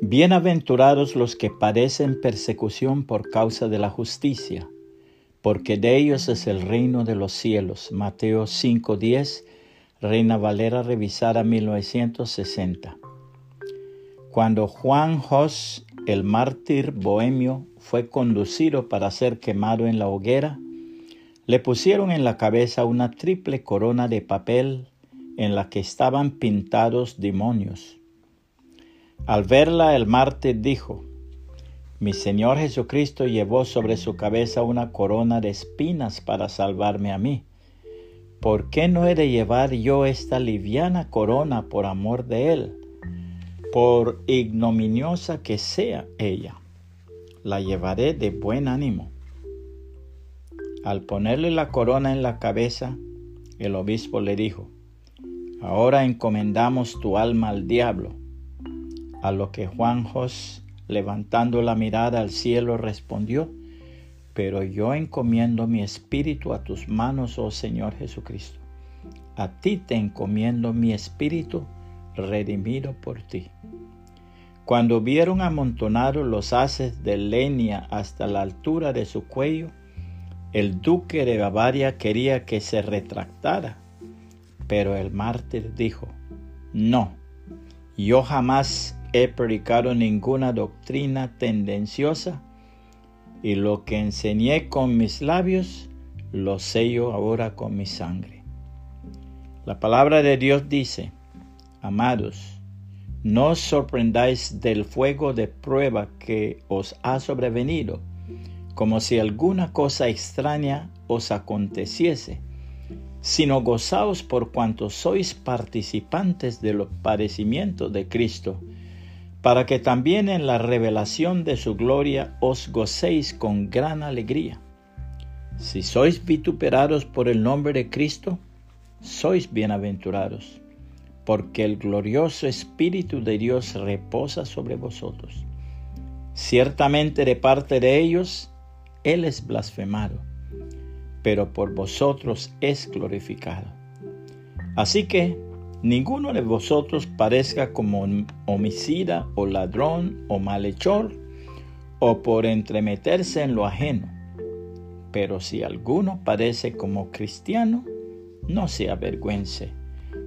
Bienaventurados los que padecen persecución por causa de la justicia, porque de ellos es el reino de los cielos. Mateo 5:10, Reina Valera revisada 1960. Cuando Juan Jos, el mártir bohemio, fue conducido para ser quemado en la hoguera, le pusieron en la cabeza una triple corona de papel en la que estaban pintados demonios. Al verla el mártir dijo, Mi Señor Jesucristo llevó sobre su cabeza una corona de espinas para salvarme a mí. ¿Por qué no he de llevar yo esta liviana corona por amor de Él? Por ignominiosa que sea ella, la llevaré de buen ánimo. Al ponerle la corona en la cabeza, el obispo le dijo, Ahora encomendamos tu alma al diablo a lo que Juan Jos, levantando la mirada al cielo, respondió, pero yo encomiendo mi espíritu a tus manos, oh Señor Jesucristo. A ti te encomiendo mi espíritu, redimido por ti. Cuando vieron amontonados los haces de leña hasta la altura de su cuello, el duque de Bavaria quería que se retractara, pero el mártir dijo, no, yo jamás he predicado ninguna doctrina tendenciosa y lo que enseñé con mis labios lo sello ahora con mi sangre. La palabra de Dios dice, amados, no os sorprendáis del fuego de prueba que os ha sobrevenido, como si alguna cosa extraña os aconteciese, sino gozaos por cuanto sois participantes de los padecimientos de Cristo, para que también en la revelación de su gloria os gocéis con gran alegría. Si sois vituperados por el nombre de Cristo, sois bienaventurados, porque el glorioso Espíritu de Dios reposa sobre vosotros. Ciertamente de parte de ellos, Él es blasfemado, pero por vosotros es glorificado. Así que, ninguno de vosotros parezca como homicida o ladrón o malhechor o por entremeterse en lo ajeno. Pero si alguno parece como cristiano, no se avergüence,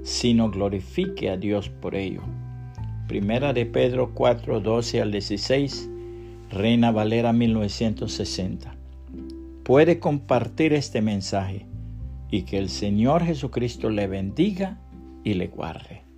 sino glorifique a Dios por ello. Primera de Pedro 4, 12 al 16, Reina Valera 1960. Puede compartir este mensaje y que el Señor Jesucristo le bendiga y le guarde.